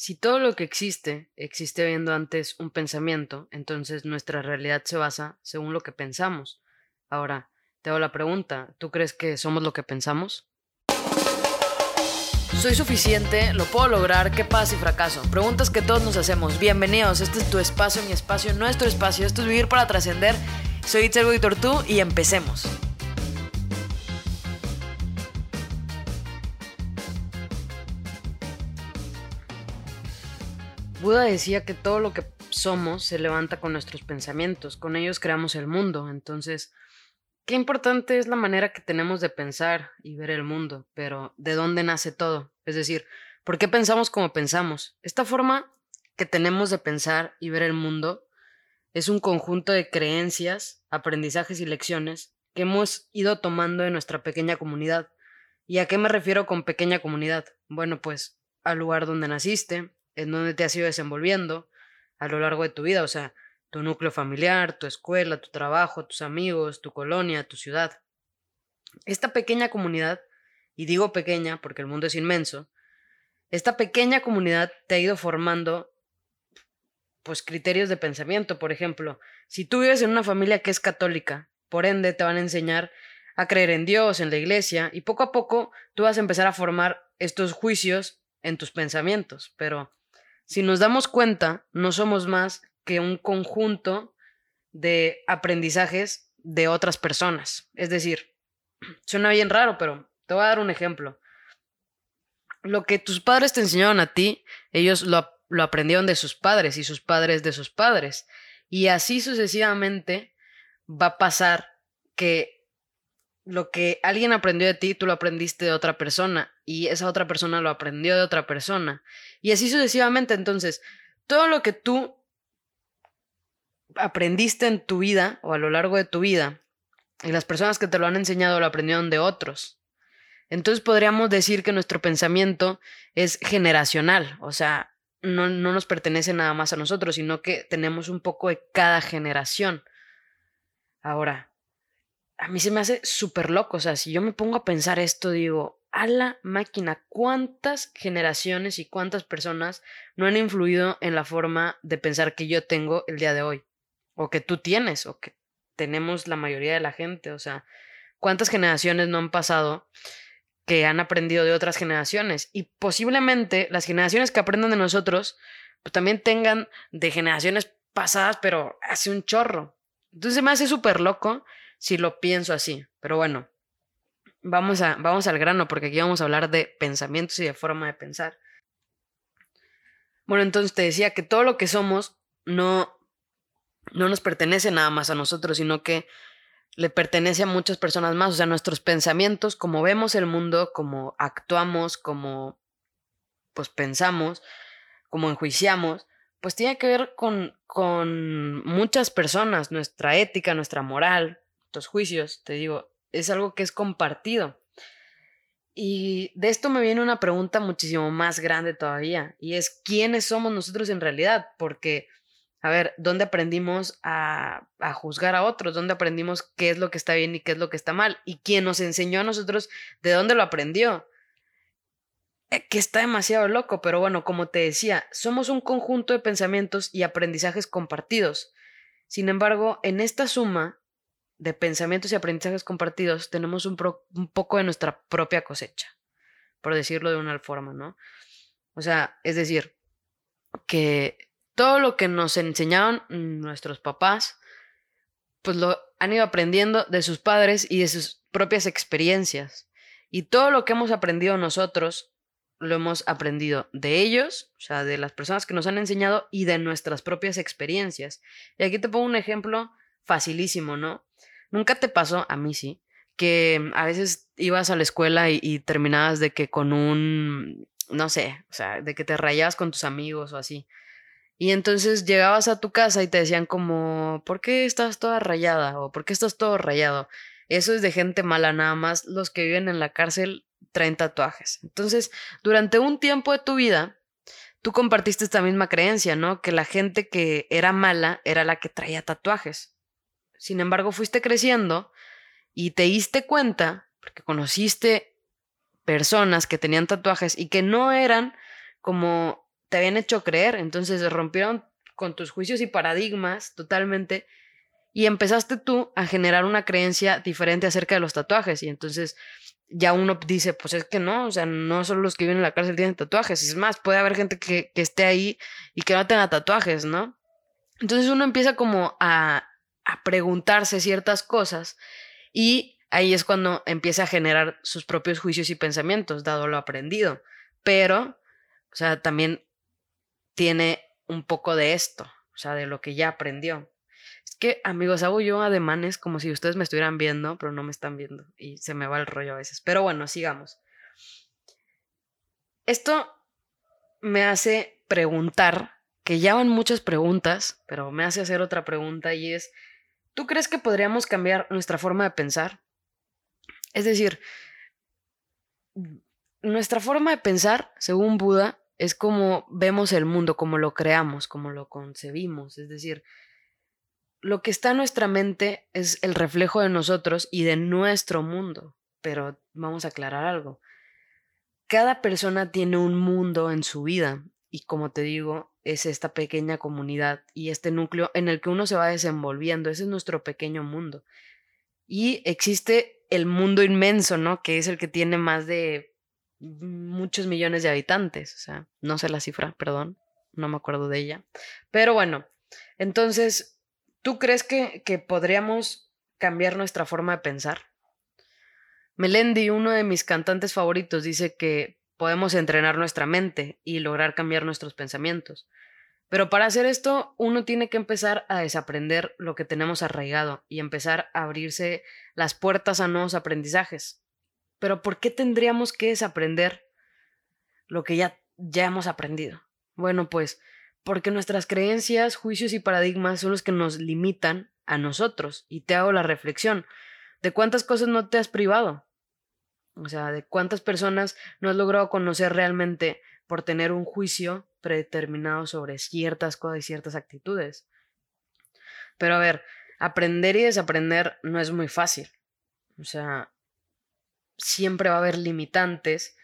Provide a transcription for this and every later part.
Si todo lo que existe existe viendo antes un pensamiento, entonces nuestra realidad se basa según lo que pensamos. Ahora, te hago la pregunta, ¿tú crees que somos lo que pensamos? Soy suficiente, lo puedo lograr, ¿qué pasa y fracaso? Preguntas que todos nos hacemos. Bienvenidos, este es tu espacio, mi espacio, nuestro espacio. Esto es vivir para trascender. Soy Itzel y Tortú y empecemos. Buda decía que todo lo que somos se levanta con nuestros pensamientos, con ellos creamos el mundo, entonces, qué importante es la manera que tenemos de pensar y ver el mundo, pero ¿de dónde nace todo? Es decir, ¿por qué pensamos como pensamos? Esta forma que tenemos de pensar y ver el mundo es un conjunto de creencias, aprendizajes y lecciones que hemos ido tomando en nuestra pequeña comunidad. ¿Y a qué me refiero con pequeña comunidad? Bueno, pues al lugar donde naciste, en donde te has ido desenvolviendo a lo largo de tu vida, o sea, tu núcleo familiar, tu escuela, tu trabajo, tus amigos, tu colonia, tu ciudad. Esta pequeña comunidad, y digo pequeña porque el mundo es inmenso, esta pequeña comunidad te ha ido formando pues criterios de pensamiento, por ejemplo, si tú vives en una familia que es católica, por ende te van a enseñar a creer en Dios, en la iglesia, y poco a poco tú vas a empezar a formar estos juicios en tus pensamientos, pero si nos damos cuenta, no somos más que un conjunto de aprendizajes de otras personas. Es decir, suena bien raro, pero te voy a dar un ejemplo. Lo que tus padres te enseñaron a ti, ellos lo, lo aprendieron de sus padres y sus padres de sus padres. Y así sucesivamente va a pasar que lo que alguien aprendió de ti, tú lo aprendiste de otra persona y esa otra persona lo aprendió de otra persona. Y así sucesivamente. Entonces, todo lo que tú aprendiste en tu vida o a lo largo de tu vida y las personas que te lo han enseñado lo aprendieron de otros. Entonces podríamos decir que nuestro pensamiento es generacional, o sea, no, no nos pertenece nada más a nosotros, sino que tenemos un poco de cada generación. Ahora, a mí se me hace súper loco. O sea, si yo me pongo a pensar esto, digo, a la máquina, ¿cuántas generaciones y cuántas personas no han influido en la forma de pensar que yo tengo el día de hoy? O que tú tienes, o que tenemos la mayoría de la gente. O sea, ¿cuántas generaciones no han pasado que han aprendido de otras generaciones? Y posiblemente las generaciones que aprendan de nosotros, pues también tengan de generaciones pasadas, pero hace un chorro. Entonces me hace súper loco si lo pienso así. Pero bueno, vamos, a, vamos al grano porque aquí vamos a hablar de pensamientos y de forma de pensar. Bueno, entonces te decía que todo lo que somos no, no nos pertenece nada más a nosotros, sino que le pertenece a muchas personas más. O sea, nuestros pensamientos, como vemos el mundo, como actuamos, como pues pensamos, como enjuiciamos, pues tiene que ver con, con muchas personas, nuestra ética, nuestra moral, tus juicios, te digo, es algo que es compartido. Y de esto me viene una pregunta muchísimo más grande todavía, y es quiénes somos nosotros en realidad, porque, a ver, ¿dónde aprendimos a, a, juzgar a otros? ¿Dónde aprendimos qué es lo que está bien y qué es lo que está mal? ¿Y quién nos enseñó a nosotros de dónde lo aprendió? Eh, que está demasiado loco, pero bueno, como te decía, somos un conjunto de pensamientos y aprendizajes compartidos. Sin embargo, en esta suma de pensamientos y aprendizajes compartidos, tenemos un, un, poco de nuestra propia cosecha, por decirlo de una forma, ¿no? O sea, es decir, que todo lo que nos enseñaron nuestros papás, pues lo han ido aprendiendo de sus padres y de sus propias experiencias. Y todo lo que hemos aprendido nosotros, lo hemos aprendido de ellos, o sea, de las personas que nos han enseñado y de nuestras propias experiencias. Y aquí te pongo un ejemplo facilísimo, ¿no? ¿Nunca te pasó, a mí sí, que a veces ibas a la escuela y, terminabas de que con un, no sé, o sea, de que te rayabas con tus amigos o así? Y entonces llegabas a tu casa y te decían como, ¿por qué estás toda rayada? o ¿por qué estás todo rayado? Eso es de gente mala, nada más los que viven en la cárcel traen tatuajes. Entonces, durante un tiempo de tu vida, tú compartiste esta misma creencia, ¿no? Que la gente que era mala era la que traía tatuajes. Sin embargo, fuiste creciendo y te diste cuenta, porque conociste personas que tenían tatuajes y que no eran como te habían hecho creer. Entonces rompieron con tus juicios y paradigmas totalmente y empezaste tú a generar una creencia diferente acerca de los tatuajes. Y entonces ya uno dice, pues es que no, o sea, no solo los que viven en la cárcel tienen tatuajes. Es más, puede haber gente que esté ahí y que no tenga tatuajes, ¿no? Entonces uno empieza como a, a preguntarse ciertas cosas y ahí es cuando empieza a generar sus propios juicios y pensamientos, dado lo aprendido. Pero, o sea, también tiene un poco de esto, o sea, de lo que ya aprendió. Es que, amigos, hago yo ademanes como si ustedes me estuvieran viendo, pero no me están viendo y se me va el rollo a veces. Pero bueno, sigamos. Esto me hace preguntar, que ya van muchas preguntas, pero me hace hacer otra pregunta y es, ¿tú crees que podríamos cambiar nuestra forma de pensar? Es decir, nuestra forma de pensar, según Buda, es como vemos el mundo, como lo creamos, como lo concebimos. Es decir, lo que está en nuestra mente es el reflejo de nosotros y de nuestro mundo. Pero vamos a aclarar algo. Cada persona tiene un mundo en su vida y como te digo, es esta pequeña comunidad y este núcleo en el que uno se va desenvolviendo. Ese es nuestro pequeño mundo. Y existe el mundo inmenso, ¿no? Que es el que tiene más de muchos millones de habitantes. O sea, no sé la cifra, perdón, no me acuerdo de ella. Pero bueno, entonces, ¿tú crees que, que podríamos cambiar nuestra forma de pensar? Melendi, uno de mis cantantes favoritos, dice que podemos entrenar nuestra mente y lograr cambiar nuestros pensamientos. Pero para hacer esto, uno tiene que empezar a desaprender lo que tenemos arraigado y empezar a abrirse las puertas a nuevos aprendizajes. Pero ¿por qué tendríamos que desaprender lo que ya, ya hemos aprendido? Bueno, pues porque nuestras creencias, juicios y paradigmas son los que nos limitan a nosotros. Y te hago la reflexión, ¿de cuántas cosas no te has privado? O sea, ¿de cuántas personas no has logrado conocer realmente por tener un juicio predeterminado sobre ciertas cosas y ciertas actitudes? Pero a ver, aprender y desaprender no es muy fácil. O sea, siempre va a haber limitantes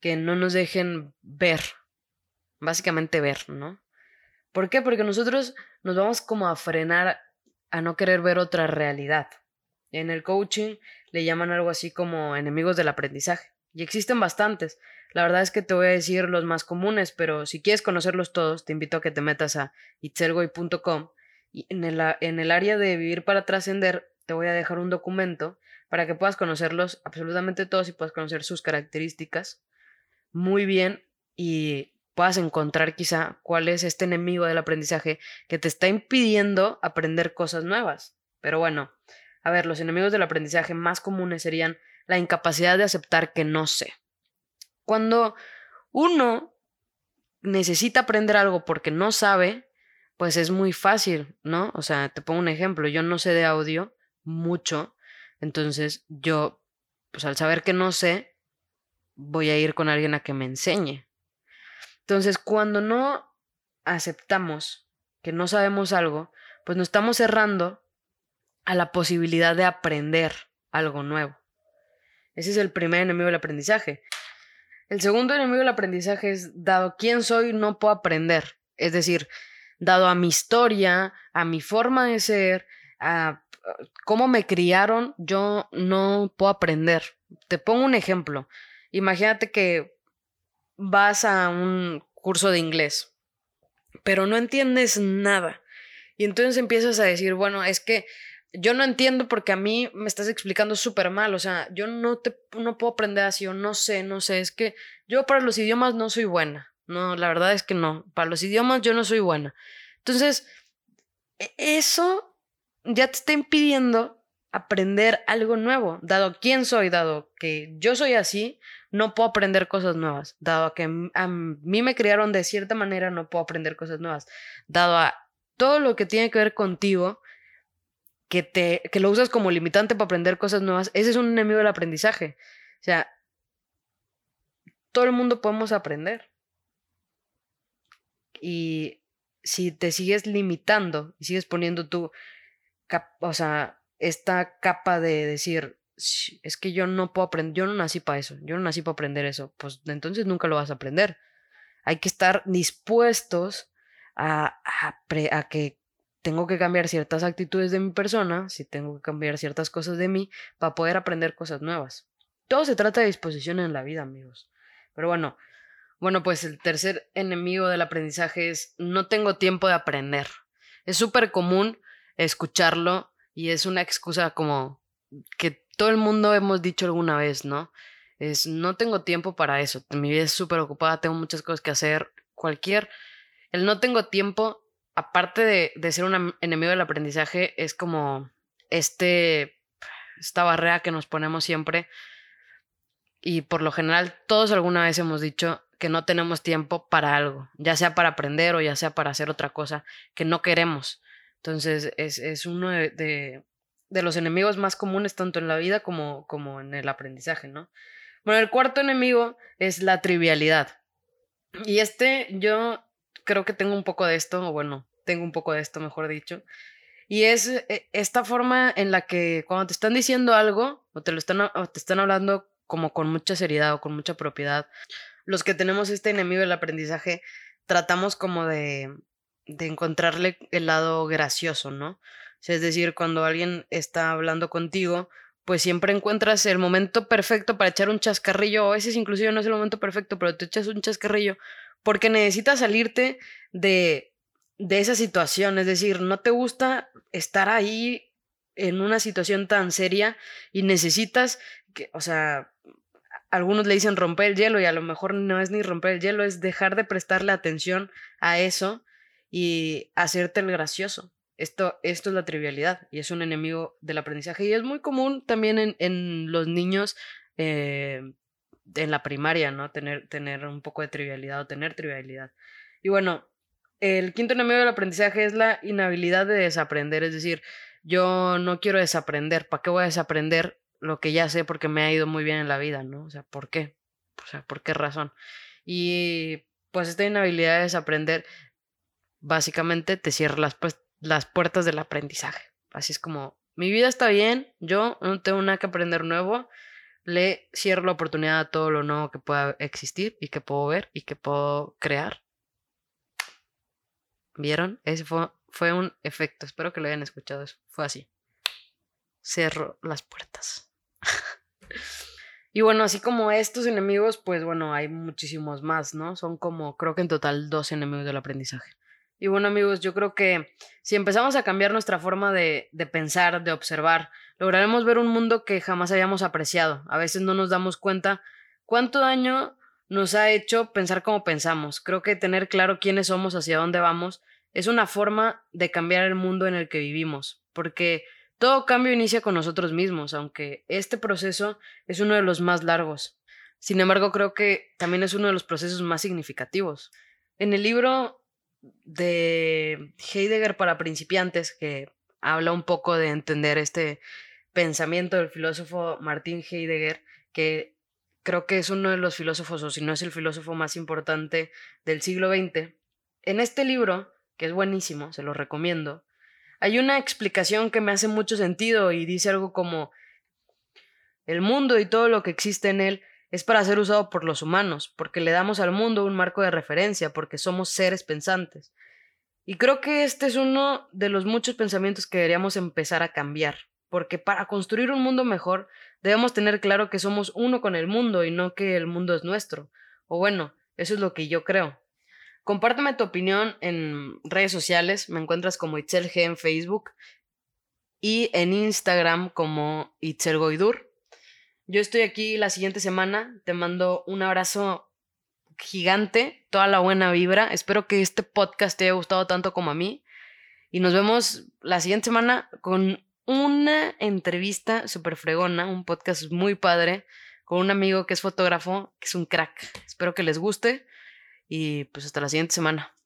que no nos dejen ver, básicamente ver, ¿no? ¿Por qué? Porque nosotros nos vamos como a frenar a no querer ver otra realidad. En el coaching le llaman algo así como enemigos del aprendizaje. Y existen bastantes. La verdad es que te voy a decir los más comunes, pero si quieres conocerlos todos, te invito a que te metas a itzelgoy.com y en el, en el área de vivir para trascender te voy a dejar un documento para que puedas conocerlos absolutamente todos y puedas conocer sus características muy bien y puedas encontrar quizá cuál es este enemigo del aprendizaje que te está impidiendo aprender cosas nuevas. Pero bueno, a ver, los enemigos del aprendizaje más comunes serían la incapacidad de aceptar que no sé. Cuando uno necesita aprender algo porque no sabe, pues es muy fácil, ¿no? O sea, te pongo un ejemplo, yo no sé de audio mucho, entonces yo, pues al saber que no sé, voy a ir con alguien a que me enseñe. Entonces, cuando no aceptamos que no sabemos algo, pues nos estamos cerrando a la posibilidad de aprender algo nuevo. Ese es el primer enemigo del aprendizaje. El segundo enemigo del aprendizaje es, dado quién soy, no puedo aprender. Es decir, dado a mi historia, a mi forma de ser, a cómo me criaron, yo no puedo aprender. Te pongo un ejemplo. Imagínate que vas a un curso de inglés, pero no entiendes nada. Y entonces empiezas a decir, bueno, es que yo no entiendo porque a mí me estás explicando súper mal, o sea, yo no, te, no puedo aprender así, o no sé, no sé, es que yo para los idiomas no soy buena, no, la verdad es que no, para los idiomas yo no soy buena. Entonces, e, eso ya te está impidiendo aprender algo nuevo. Dado quién soy, dado que yo soy así, no puedo aprender cosas nuevas. Dado que a mí me criaron de cierta manera, no puedo aprender cosas nuevas. Dado a todo lo que tiene que ver contigo, que, te, que lo usas como limitante para aprender cosas nuevas, ese es un enemigo del aprendizaje. O sea, todo el mundo podemos aprender. Y si te sigues limitando y sigues poniendo tú o sea, esta capa de decir, es que yo no puedo aprender, yo no nací para eso, yo no nací para aprender eso, pues entonces nunca lo vas a aprender. hay que estar dispuestos a, a, que tengo que cambiar ciertas actitudes de mi persona, si tengo que cambiar ciertas cosas de mí para poder aprender cosas nuevas. Todo se trata de disposición en la vida, amigos. Pero bueno, bueno, pues el tercer enemigo del aprendizaje es no tengo tiempo de aprender. Es súper común escucharlo y es una excusa como que todo el mundo hemos dicho alguna vez, ¿no? Es no tengo tiempo para eso. Mi vida es súper ocupada, tengo muchas cosas que hacer. Cualquier. El no tengo tiempo, aparte de, de ser un enemigo del aprendizaje, es como este. Esta barrera que nos ponemos siempre. Y por lo general, todos alguna vez hemos dicho que no tenemos tiempo para algo, ya sea para aprender o ya sea para hacer otra cosa que no queremos. Entonces, es, es uno de, de, los enemigos más comunes tanto en la vida como, como en el aprendizaje, ¿no? Bueno, el cuarto enemigo es la trivialidad. Y este yo creo que tengo un poco de esto, o bueno, tengo un poco de esto, mejor dicho. Y es eh, esta forma en la que cuando te están diciendo algo o te lo están, o te están hablando como con mucha seriedad o con mucha propiedad, los que tenemos este enemigo del aprendizaje tratamos como de, de encontrarle el lado gracioso, ¿no? es decir, cuando alguien está hablando contigo, pues siempre encuentras el momento perfecto para echar un chascarrillo, o a veces inclusive no es el momento perfecto, pero te echas un chascarrillo porque necesitas salirte de, de esa situación, es decir, no te gusta estar ahí en una situación tan seria y necesitas que, o sea, algunos le dicen romper el hielo y a lo mejor no es ni romper el hielo, es dejar de prestarle atención a eso y hacerte el gracioso. Esto, esto es la trivialidad y es un enemigo del aprendizaje y es muy común también en, en los niños eh, en la primaria, ¿no? Tener, tener un poco de trivialidad o tener trivialidad. Y bueno, el quinto enemigo del aprendizaje es la inhabilidad de desaprender, es decir, yo no quiero desaprender, ¿para qué voy a desaprender lo que ya sé porque me ha ido muy bien en la vida, ¿no? O sea, ¿por qué? O sea, ¿por qué razón? Y pues esta inhabilidad de desaprender básicamente te cierra las, pues, las puertas del aprendizaje. Así es como, mi vida está bien, yo no tengo nada que aprender nuevo, le cierro la oportunidad a todo lo nuevo que pueda existir y que puedo ver y que puedo crear. ¿Vieron? Ese fue, fue un efecto, espero que lo hayan escuchado, fue así. Cerro las puertas. y bueno, así como estos enemigos, pues bueno, hay muchísimos más, ¿no? Son como, creo que en total dos enemigos del aprendizaje. Y bueno amigos, yo creo que si empezamos a cambiar nuestra forma de, de, pensar, de observar, lograremos ver un mundo que jamás habíamos apreciado. A veces no nos damos cuenta cuánto daño nos ha hecho pensar como pensamos. Creo que tener claro quiénes somos, hacia dónde vamos, es una forma de cambiar el mundo en el que vivimos. Porque todo cambio inicia con nosotros mismos, aunque este proceso es uno de los más largos. Sin embargo, creo que también es uno de los procesos más significativos. En el libro de Heidegger para principiantes, que habla un poco de entender este pensamiento del filósofo Martin Heidegger, que creo que es uno de los filósofos, o si no es el filósofo más importante del siglo XX. En este libro, que es buenísimo, se lo recomiendo, hay una explicación que me hace mucho sentido y dice algo como el mundo y todo lo que existe en él es para ser usado por los humanos, porque le damos al mundo un marco de referencia, porque somos seres pensantes. Y creo que este es uno de los muchos pensamientos que deberíamos empezar a cambiar, porque para construir un mundo mejor debemos tener claro que somos uno con el mundo y no que el mundo es nuestro. O bueno, eso es lo que yo creo. Compárteme tu opinión en redes sociales, me encuentras como Itzel G en Facebook y en Instagram como Itzel Goidur. Yo estoy aquí la siguiente semana. Te mando un abrazo gigante, toda la buena vibra. Espero que este podcast te haya gustado tanto como a mí. Y nos vemos la siguiente semana con una entrevista súper fregona, un podcast muy padre, con un amigo que es fotógrafo, que es un crack. Espero que les guste y pues hasta la siguiente semana.